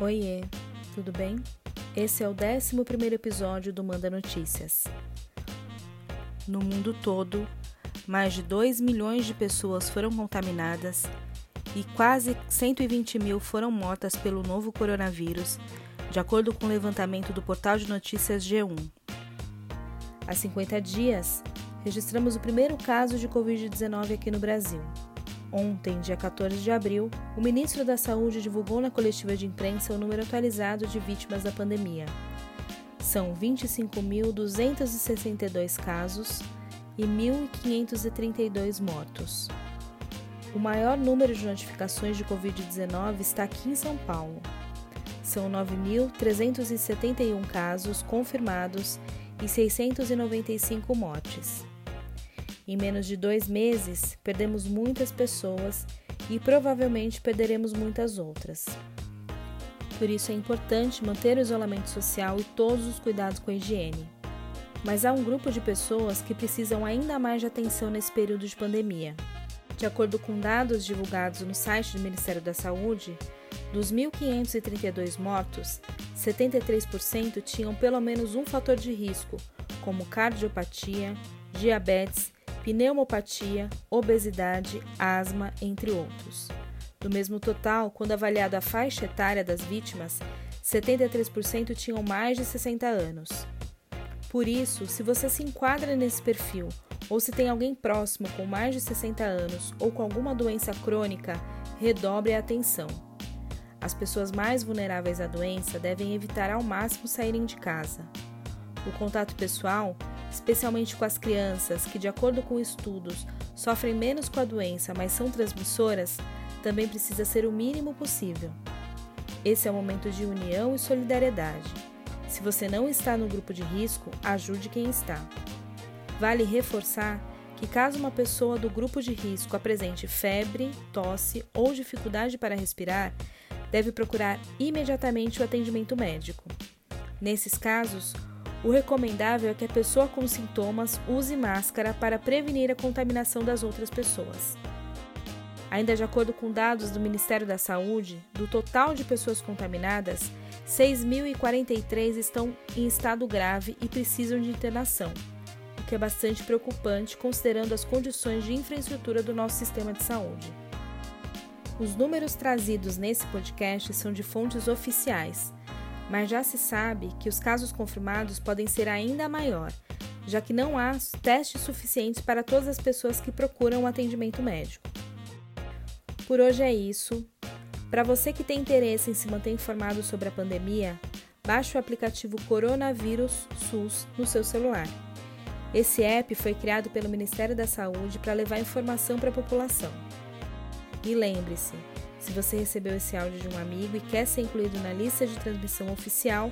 Oiê, tudo bem? Esse é o 11 episódio do Manda Notícias. No mundo todo, mais de 2 milhões de pessoas foram contaminadas e quase 120 mil foram mortas pelo novo coronavírus, de acordo com o levantamento do portal de notícias G1. Há 50 dias, registramos o primeiro caso de Covid-19 aqui no Brasil. Ontem, dia 14 de abril, o ministro da Saúde divulgou na coletiva de imprensa o número atualizado de vítimas da pandemia. São 25.262 casos e 1.532 mortos. O maior número de notificações de Covid-19 está aqui em São Paulo. São 9.371 casos confirmados e 695 mortes. Em menos de dois meses, perdemos muitas pessoas e provavelmente perderemos muitas outras. Por isso é importante manter o isolamento social e todos os cuidados com a higiene. Mas há um grupo de pessoas que precisam ainda mais de atenção nesse período de pandemia. De acordo com dados divulgados no site do Ministério da Saúde, dos 1.532 mortos, 73% tinham pelo menos um fator de risco, como cardiopatia, diabetes pneumopatia, obesidade, asma, entre outros. Do mesmo total, quando avaliado a faixa etária das vítimas, 73% tinham mais de 60 anos. Por isso, se você se enquadra nesse perfil ou se tem alguém próximo com mais de 60 anos ou com alguma doença crônica, redobre a atenção. As pessoas mais vulneráveis à doença devem evitar ao máximo saírem de casa. O contato pessoal especialmente com as crianças que, de acordo com estudos, sofrem menos com a doença, mas são transmissoras, também precisa ser o mínimo possível. Esse é o momento de união e solidariedade. Se você não está no grupo de risco, ajude quem está. Vale reforçar que, caso uma pessoa do grupo de risco apresente febre, tosse ou dificuldade para respirar, deve procurar imediatamente o atendimento médico. Nesses casos, o recomendável é que a pessoa com sintomas use máscara para prevenir a contaminação das outras pessoas. Ainda de acordo com dados do Ministério da Saúde, do total de pessoas contaminadas, 6.043 estão em estado grave e precisam de internação, o que é bastante preocupante considerando as condições de infraestrutura do nosso sistema de saúde. Os números trazidos nesse podcast são de fontes oficiais mas já se sabe que os casos confirmados podem ser ainda maior, já que não há testes suficientes para todas as pessoas que procuram um atendimento médico. Por hoje é isso. Para você que tem interesse em se manter informado sobre a pandemia, baixe o aplicativo Coronavírus SUS no seu celular. Esse app foi criado pelo Ministério da Saúde para levar informação para a população. E lembre-se, se você recebeu esse áudio de um amigo e quer ser incluído na lista de transmissão oficial,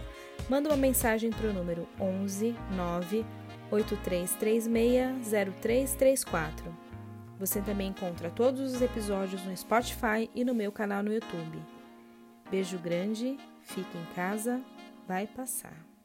manda uma mensagem para o número 11 9 8336 0334. Você também encontra todos os episódios no Spotify e no meu canal no YouTube. Beijo grande, fique em casa, vai passar.